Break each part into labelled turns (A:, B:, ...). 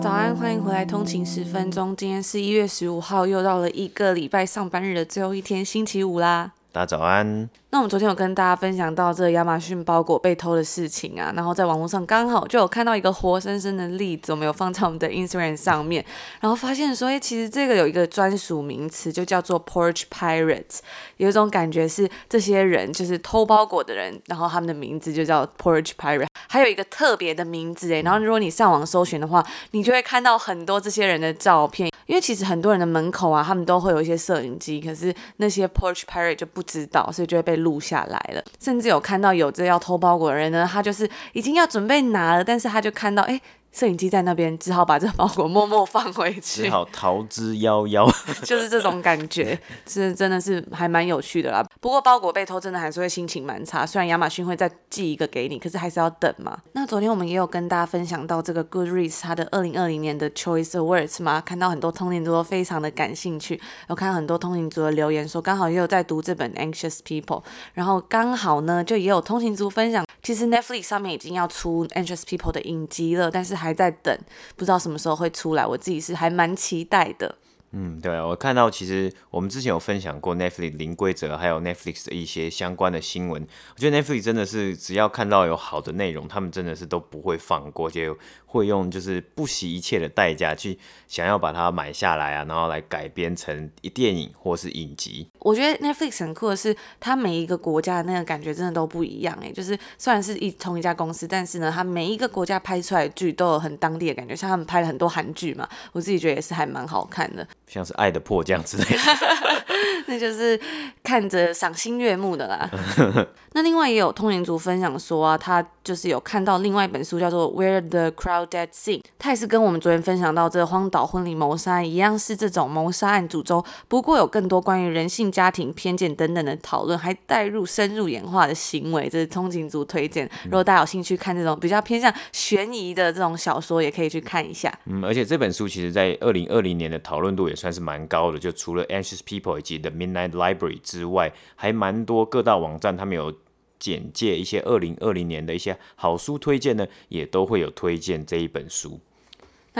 A: 早安，欢迎回来。通勤十分钟，今天是一月十五号，又到了一个礼拜上班日的最后一天，星期五啦。
B: 大家早安。
A: 那我们昨天有跟大家分享到这个亚马逊包裹被偷的事情啊，然后在网络上刚好就有看到一个活生生的例子，我们有放在我们的 Instagram 上面，然后发现说，哎，其实这个有一个专属名词，就叫做 Porch Pirates，有一种感觉是这些人就是偷包裹的人，然后他们的名字就叫 Porch Pirate，还有一个特别的名字哎，然后如果你上网搜寻的话，你就会看到很多这些人的照片，因为其实很多人的门口啊，他们都会有一些摄影机，可是那些 Porch Pirate 就不知道，所以就会被录下来了，甚至有看到有这要偷包裹的人呢，他就是已经要准备拿了，但是他就看到，哎。摄影机在那边，只好把这个包裹默默放回去，
B: 只好逃之夭夭，
A: 就是这种感觉，是真的是还蛮有趣的啦。不过包裹被偷，真的还是会心情蛮差。虽然亚马逊会再寄一个给你，可是还是要等嘛。那昨天我们也有跟大家分享到这个 Goodreads 它的二零二零年的 Choice Awards 嘛，看到很多通勤族都非常的感兴趣，有看到很多通勤族的留言说，刚好也有在读这本 Anxious People，然后刚好呢就也有通勤族分享，其实 Netflix 上面已经要出 Anxious People 的影集了，但是还在等，不知道什么时候会出来。我自己是还蛮期待的。
B: 嗯，对啊，我看到其实我们之前有分享过 Netflix 零规则，还有 Netflix 的一些相关的新闻。我觉得 Netflix 真的是只要看到有好的内容，他们真的是都不会放过，就会用就是不惜一切的代价去想要把它买下来啊，然后来改编成一电影或是影集。
A: 我觉得 Netflix 很酷的是，它每一个国家的那个感觉真的都不一样诶，就是虽然是一同一家公司，但是呢，它每一个国家拍出来的剧都有很当地的感觉。像他们拍了很多韩剧嘛，我自己觉得也是还蛮好看的。
B: 像是《爱的迫降》之类的，
A: 那就是看着赏心悦目的啦。那另外也有通灵族分享说啊，他就是有看到另外一本书叫做《Where the Crawdads Sing》，他也是跟我们昨天分享到这个荒岛婚礼谋杀案一样，是这种谋杀案主轴，不过有更多关于人性、家庭偏见等等的讨论，还带入深入演化的行为，这是通勤族推荐。如果大家有兴趣看这种比较偏向悬疑的这种小说，也可以去看一下。
B: 嗯，而且这本书其实在二零二零年的讨论度也算是蛮高的，就除了 Anxious People 以及 The Midnight Library 之外，还蛮多各大网站他们有简介一些二零二零年的一些好书推荐呢，也都会有推荐这一本书。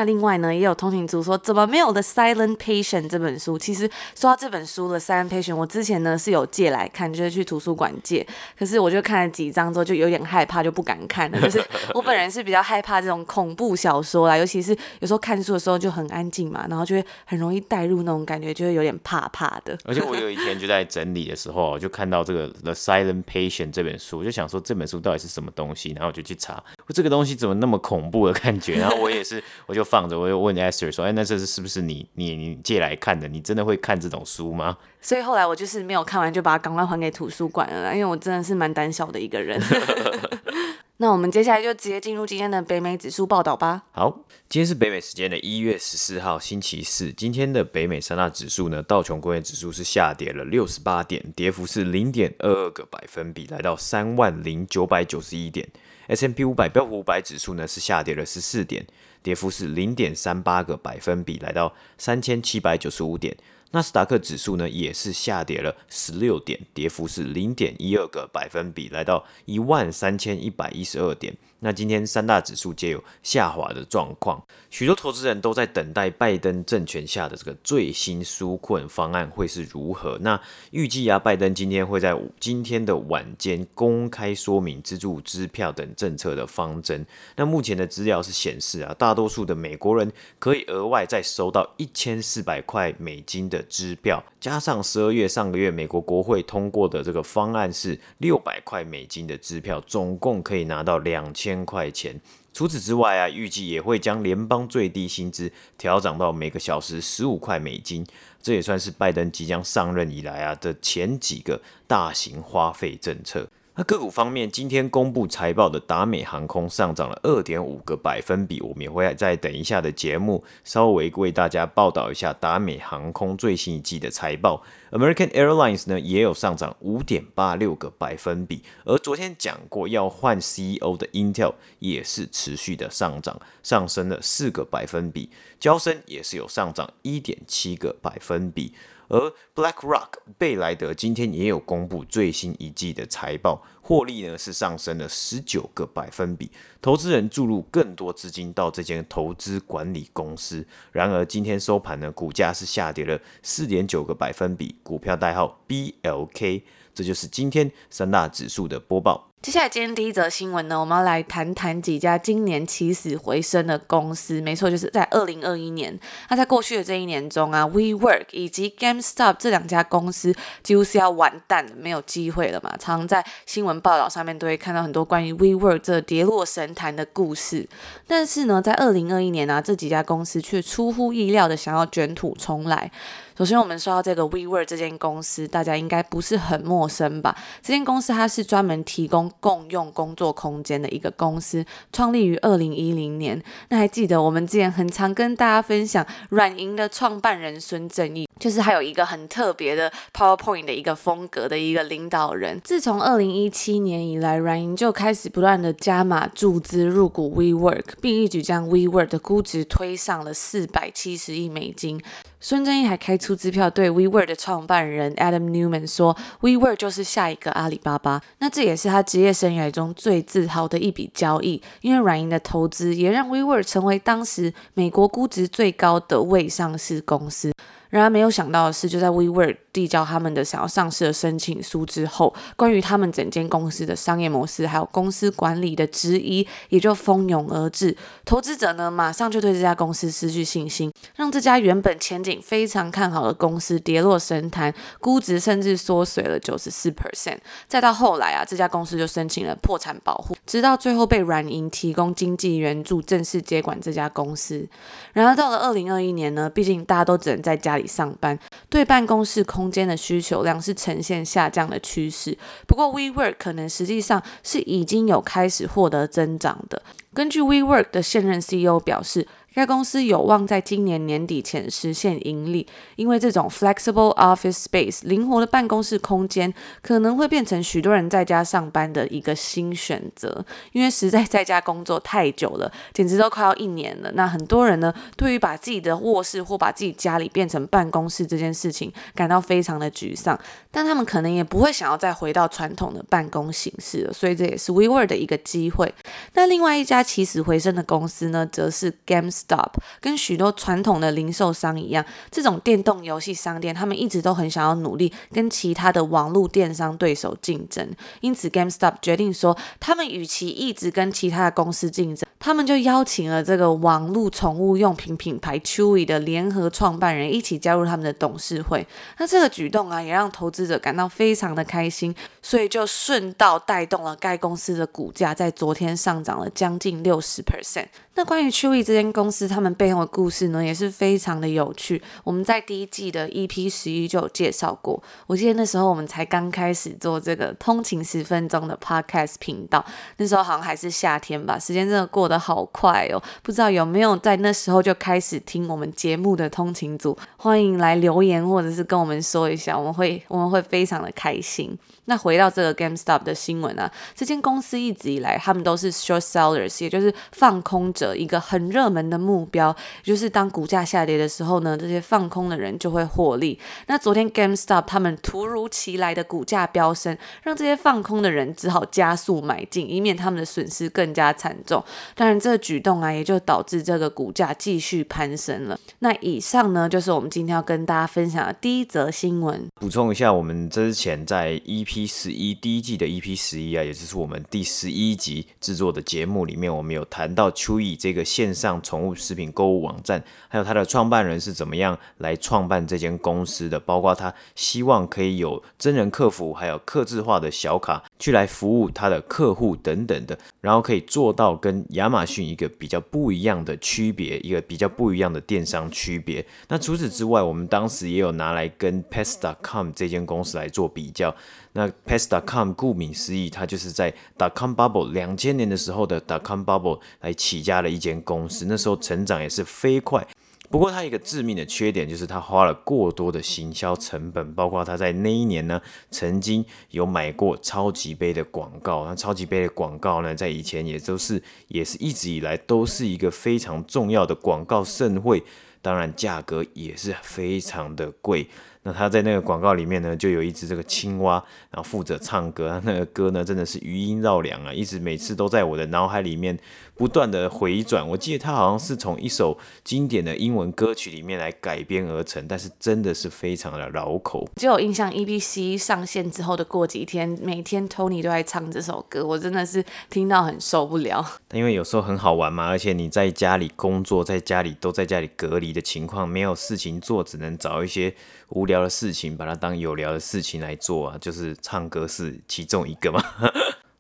A: 那另外呢，也有通勤族说，怎么没有《The Silent Patient》这本书？其实说到这本书，《The Silent Patient》，我之前呢是有借来看，就是去图书馆借。可是我就看了几章之后，就有点害怕，就不敢看了。就是我本人是比较害怕这种恐怖小说啦，尤其是有时候看书的时候就很安静嘛，然后就会很容易带入那种感觉，就会有点怕怕的。
B: 而且我有一天就在整理的时候，就看到这个《The Silent Patient》这本书，我就想说这本书到底是什么东西，然后我就去查，这个东西怎么那么恐怖的感觉？然后我也是，我就。放着，我就问 Esther 说：“哎，那这是是不是你你你借来看的？你真的会看这种书吗？”
A: 所以后来我就是没有看完，就把它赶快还给图书馆了，因为我真的是蛮胆小的一个人。那我们接下来就直接进入今天的北美指数报道吧。
B: 好，今天是北美时间的一月十四号星期四。今天的北美三大指数呢，道琼工业指数是下跌了六十八点，跌幅是零点二二个百分比，来到三万零九百九十一点。S M P 五百标普五百指数呢是下跌了十四点。跌幅是零点三八个百分比，来到三千七百九十五点。纳斯达克指数呢也是下跌了十六点，跌幅是零点一二个百分比，来到一万三千一百一十二点。那今天三大指数皆有下滑的状况，许多投资人都在等待拜登政权下的这个最新纾困方案会是如何。那预计啊，拜登今天会在今天的晚间公开说明资助支票等政策的方针。那目前的资料是显示啊，大大多数的美国人可以额外再收到一千四百块美金的支票，加上十二月上个月美国国会通过的这个方案是六百块美金的支票，总共可以拿到两千。千块钱。除此之外啊，预计也会将联邦最低薪资调涨到每个小时十五块美金。这也算是拜登即将上任以来啊的前几个大型花费政策。那个股方面，今天公布财报的达美航空上涨了二点五个百分比，我们也会在等一下的节目稍微为大家报道一下达美航空最新一季的财报。American Airlines 呢也有上涨五点八六个百分比，而昨天讲过要换 CEO 的 Intel 也是持续的上涨，上升了四个百分比，交生也是有上涨一点七个百分比。而 BlackRock 贝莱德今天也有公布最新一季的财报，获利呢是上升了十九个百分比，投资人注入更多资金到这间投资管理公司。然而今天收盘呢，股价是下跌了四点九个百分比，股票代号 BLK。这就是今天三大指数的播报。
A: 接下来，今天第一则新闻呢，我们要来谈谈几家今年起死回生的公司。没错，就是在二零二一年。那在过去的这一年中啊，WeWork 以及 GameStop 这两家公司几乎是要完蛋了，没有机会了嘛。常常在新闻报道上面都会看到很多关于 WeWork 这跌落神坛的故事。但是呢，在二零二一年啊，这几家公司却出乎意料的想要卷土重来。首先，我们说到这个 WeWork 这间公司，大家应该不是很陌生吧？这间公司它是专门提供共用工作空间的一个公司，创立于二零一零年。那还记得我们之前很常跟大家分享软银的创办人孙正义，就是还有一个很特别的 PowerPoint 的一个风格的一个领导人。自从二零一七年以来，软银就开始不断的加码注资入股 WeWork，并一举将 WeWork 的估值推上了四百七十亿美金。孙正义还开出支票对 WeWork 的创办人 Adam Newman 说：“WeWork 就是下一个阿里巴巴。”那这也是他职业生涯中最自豪的一笔交易，因为软银的投资也让 WeWork 成为当时美国估值最高的未上市公司。然而没有想到的是，就在 WeWork 递交他们的想要上市的申请书之后，关于他们整间公司的商业模式还有公司管理的质疑也就蜂拥而至。投资者呢，马上就对这家公司失去信心，让这家原本前景非常看好的公司跌落神坛，估值甚至缩水了九十四 percent。再到后来啊，这家公司就申请了破产保护，直到最后被软银提供经济援助，正式接管这家公司。然而到了二零二一年呢，毕竟大家都只能在家里上班，对办公室空空间的需求量是呈现下降的趋势。不过，WeWork 可能实际上是已经有开始获得增长的。根据 WeWork 的现任 CEO 表示。该公司有望在今年年底前实现盈利，因为这种 flexible office space 灵活的办公室空间可能会变成许多人在家上班的一个新选择。因为实在在家工作太久了，简直都快要一年了。那很多人呢，对于把自己的卧室或把自己家里变成办公室这件事情感到非常的沮丧，但他们可能也不会想要再回到传统的办公形式了。所以这也是 WeWork 的一个机会。那另外一家起死回生的公司呢，则是 GameStop 跟许多传统的零售商一样，这种电动游戏商店，他们一直都很想要努力跟其他的网络电商对手竞争。因此，GameStop 决定说，他们与其一直跟其他的公司竞争，他们就邀请了这个网络宠物用品品牌 Chewy 的联合创办人一起加入他们的董事会。那这个举动啊，也让投资者感到非常的开心，所以就顺道带动了该公司的股价在昨天上涨了将近六十 percent。那关于 Chewy 这间公司，他们背后的故事呢，也是非常的有趣。我们在第一季的 EP 十一就有介绍过。我记得那时候我们才刚开始做这个通勤十分钟的 Podcast 频道，那时候好像还是夏天吧，时间真的过得好快哦。不知道有没有在那时候就开始听我们节目的通勤族，欢迎来留言或者是跟我们说一下，我们会我们会非常的开心。那回到这个 GameStop 的新闻啊，这间公司一直以来他们都是 short sellers，也就是放空者一个很热门的目标，就是当股价下跌的时候呢，这些放空的人就会获利。那昨天 GameStop 他们突如其来的股价飙升，让这些放空的人只好加速买进，以免他们的损失更加惨重。当然，这个举动啊，也就导致这个股价继续攀升了。那以上呢，就是我们今天要跟大家分享的第一则新闻。
B: 补充一下，我们之前在 EP 十一第一季的 EP 十一啊，也就是我们第十一集制作的节目里面，我们有谈到秋意这个线上宠物食品购物网站，还有它的创办人是怎么样来创办这间公司的，包括他希望可以有真人客服，还有客制化的小卡去来服务他的客户等等的，然后可以做到跟亚马逊一个比较不一样的区别，一个比较不一样的电商区别。那除此之外，我们当时也有拿来跟 Pets.com 这间公司来做比较。那 Pets.com 顾名思义，它就是在 Dotcom Bubble 两千年的时候的 Dotcom Bubble 来起家的一间公司，那时候成长也是飞快。不过它一个致命的缺点就是它花了过多的行销成本，包括它在那一年呢，曾经有买过超级杯的广告。那超级杯的广告呢，在以前也都是也是一直以来都是一个非常重要的广告盛会，当然价格也是非常的贵。那他在那个广告里面呢，就有一只这个青蛙，然后负责唱歌，他那个歌呢真的是余音绕梁啊，一直每次都在我的脑海里面不断的回转。我记得他好像是从一首经典的英文歌曲里面来改编而成，但是真的是非常的绕口。
A: 就有印象，EBC 上线之后的过几天，每天 Tony 都在唱这首歌，我真的是听到很受不了。
B: 因为有时候很好玩嘛，而且你在家里工作，在家里都在家里隔离的情况，没有事情做，只能找一些无聊的事情，把它当有聊的事情来做啊，就是唱歌是其中一个嘛。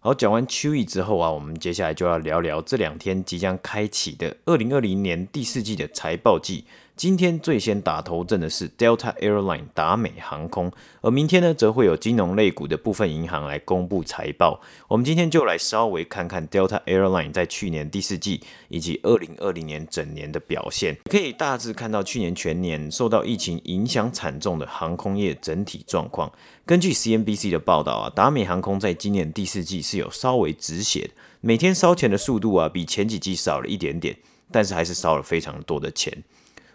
B: 好，讲完秋意之后啊，我们接下来就要聊聊这两天即将开启的二零二零年第四季的财报季。今天最先打头阵的是 Delta Airline 达美航空，而明天呢，则会有金融类股的部分银行来公布财报。我们今天就来稍微看看 Delta Airline 在去年第四季以及二零二零年整年的表现。可以大致看到去年全年受到疫情影响惨重的航空业整体状况。根据 CNBC 的报道啊，达美航空在今年第四季是有稍微止血的，每天烧钱的速度啊，比前几季少了一点点，但是还是烧了非常多的钱。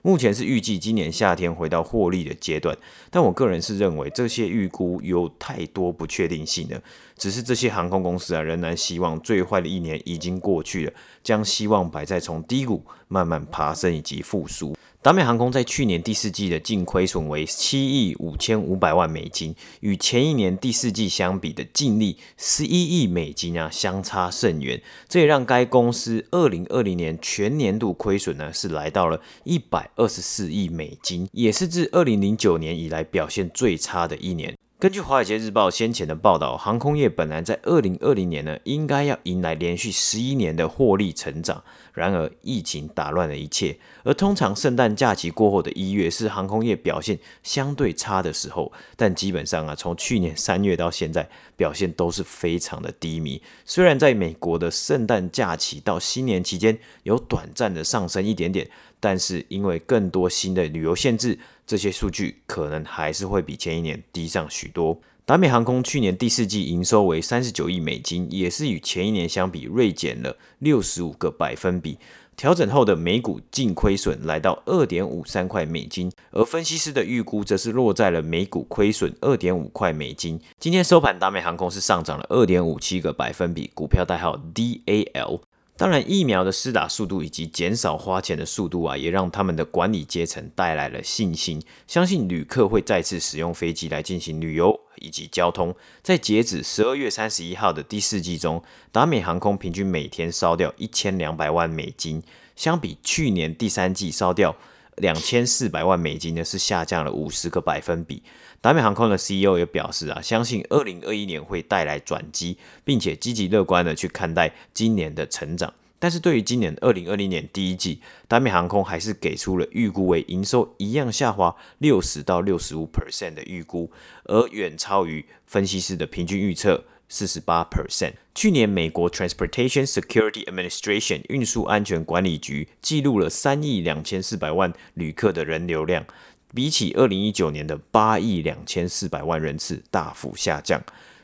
B: 目前是预计今年夏天回到获利的阶段，但我个人是认为这些预估有太多不确定性了。只是这些航空公司啊，仍然希望最坏的一年已经过去了，将希望摆在从低谷慢慢爬升以及复苏。达美航空在去年第四季的净亏损为七亿五千五百万美金，与前一年第四季相比的净利十一亿美金啊，相差甚远。这也让该公司二零二零年全年度亏损呢是来到了一百二十四亿美金，也是自二零零九年以来表现最差的一年。根据《华尔街日报》先前的报道，航空业本来在二零二零年呢，应该要迎来连续十一年的获利成长。然而，疫情打乱了一切。而通常圣诞假期过后的一月是航空业表现相对差的时候，但基本上啊，从去年三月到现在，表现都是非常的低迷。虽然在美国的圣诞假期到新年期间有短暂的上升一点点，但是因为更多新的旅游限制，这些数据可能还是会比前一年低上许多。达美航空去年第四季营收为三十九亿美金，也是与前一年相比锐减了六十五个百分比。调整后的每股净亏损来到二点五三块美金，而分析师的预估则是落在了每股亏损二点五块美金。今天收盘，达美航空是上涨了二点五七个百分比，股票代号 DAL。当然，疫苗的施打速度以及减少花钱的速度啊，也让他们的管理阶层带来了信心，相信旅客会再次使用飞机来进行旅游以及交通。在截止十二月三十一号的第四季中，达美航空平均每天烧掉一千两百万美金，相比去年第三季烧掉两千四百万美金呢，是下降了五十个百分比。达美航空的 CEO 也表示啊，相信二零二一年会带来转机，并且积极乐观的去看待今年的成长。但是对于今年二零二零年第一季，达美航空还是给出了预估为营收一样下滑六十到六十五 percent 的预估，而远超于分析师的平均预测四十八 percent。去年美国 Transportation Security Administration 运输安全管理局记录了三亿两千四百万旅客的人流量。比起二零一九年的八亿两千四百万人次大幅下降。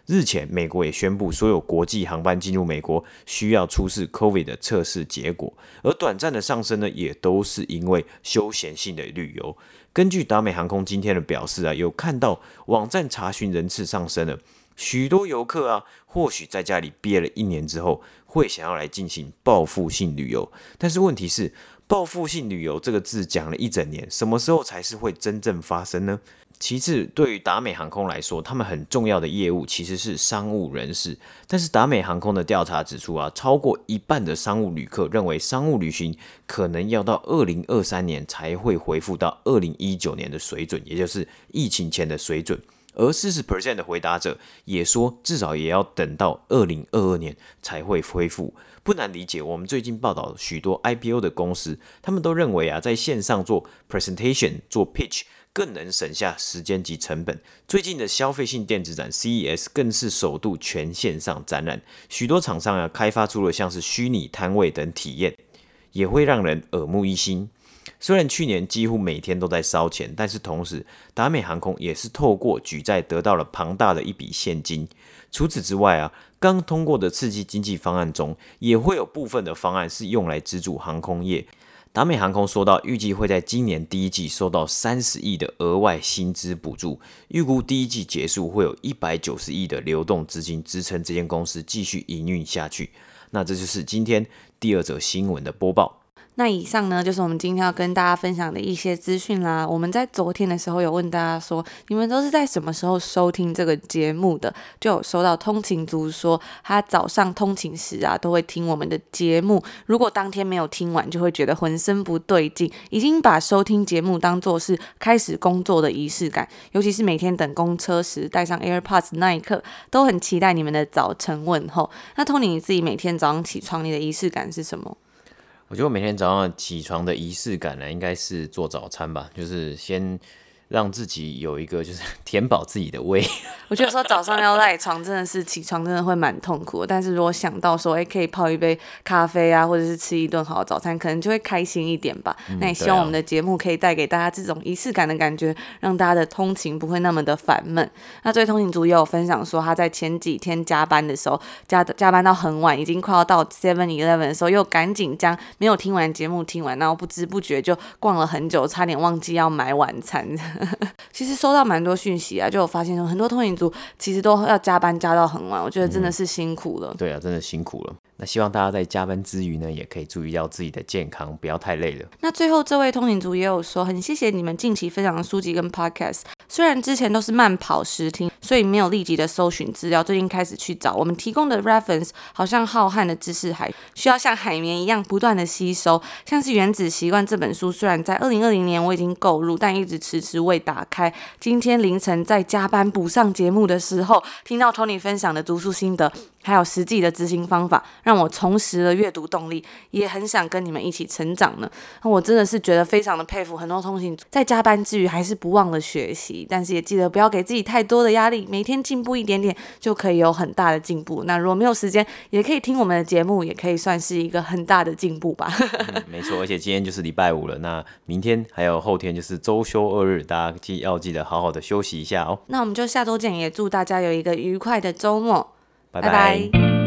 B: 日前，美国也宣布所有国际航班进入美国需要出示 COVID 的测试结果，而短暂的上升呢，也都是因为休闲性的旅游。根据达美航空今天的表示啊，有看到网站查询人次上升了，许多游客啊，或许在家里憋了一年之后，会想要来进行报复性旅游，但是问题是。报复性旅游这个字讲了一整年，什么时候才是会真正发生呢？其次，对于达美航空来说，他们很重要的业务其实是商务人士。但是达美航空的调查指出啊，超过一半的商务旅客认为商务旅行可能要到二零二三年才会恢复到二零一九年的水准，也就是疫情前的水准。而四十 percent 的回答者也说，至少也要等到二零二二年才会恢复。不难理解，我们最近报道许多 IPO 的公司，他们都认为啊，在线上做 presentation 做 pitch。更能省下时间及成本。最近的消费性电子展 CES 更是首度全线上展览，许多厂商啊开发出了像是虚拟摊位等体验，也会让人耳目一新。虽然去年几乎每天都在烧钱，但是同时达美航空也是透过举债得到了庞大的一笔现金。除此之外啊，刚通过的刺激经济方案中，也会有部分的方案是用来资助航空业。达美航空说到，预计会在今年第一季收到三十亿的额外薪资补助，预估第一季结束会有一百九十亿的流动资金支撑这间公司继续营运下去。那这就是今天第二则新闻的播报。
A: 那以上呢，就是我们今天要跟大家分享的一些资讯啦。我们在昨天的时候有问大家说，你们都是在什么时候收听这个节目的？就有收到通勤族说，他早上通勤时啊，都会听我们的节目。如果当天没有听完，就会觉得浑身不对劲，已经把收听节目当作是开始工作的仪式感。尤其是每天等公车时，戴上 AirPods 那一刻，都很期待你们的早晨问候。那 Tony，你自己每天早上起床，你的仪式感是什么？
B: 我觉得我每天早上起床的仪式感呢，应该是做早餐吧，就是先。让自己有一个就是 填饱自己的胃。
A: 我觉得说早上要赖床真的是起床真的会蛮痛苦的，但是如果想到说哎可以泡一杯咖啡啊，或者是吃一顿好的早餐，可能就会开心一点吧。嗯、那也希望我们的节目可以带给大家这种仪式感的感觉，让大家的通勤不会那么的烦闷。那这位通勤族也有分享说，他在前几天加班的时候加加班到很晚，已经快要到 Seven Eleven 的时候，又赶紧将没有听完节目听完，然后不知不觉就逛了很久，差点忘记要买晚餐。其实收到蛮多讯息啊，就有发现说很多通勤族其实都要加班加到很晚，我觉得真的是辛苦了。
B: 嗯，对啊，真的辛苦了。那希望大家在加班之余呢，也可以注意到自己的健康，不要太累了。
A: 那最后这位通勤族也有说，很谢谢你们近期分享的书籍跟 podcast。虽然之前都是慢跑时听，所以没有立即的搜寻资料，最近开始去找。我们提供的 reference 好像浩瀚的知识海，需要像海绵一样不断的吸收。像是《原子习惯》这本书，虽然在二零二零年我已经购入，但一直迟迟未打开。今天凌晨在加班补上节目的时候，听到 Tony 分享的读书心得。还有实际的执行方法，让我重拾了阅读动力，也很想跟你们一起成长呢。那我真的是觉得非常的佩服很多通勤在加班之余还是不忘了学习，但是也记得不要给自己太多的压力，每天进步一点点就可以有很大的进步。那如果没有时间，也可以听我们的节目，也可以算是一个很大的进步吧。
B: 嗯，没错，而且今天就是礼拜五了，那明天还有后天就是周休二日，大家记要记得好好的休息一下哦。
A: 那我们就下周见，也祝大家有一个愉快的周末。
B: 拜拜。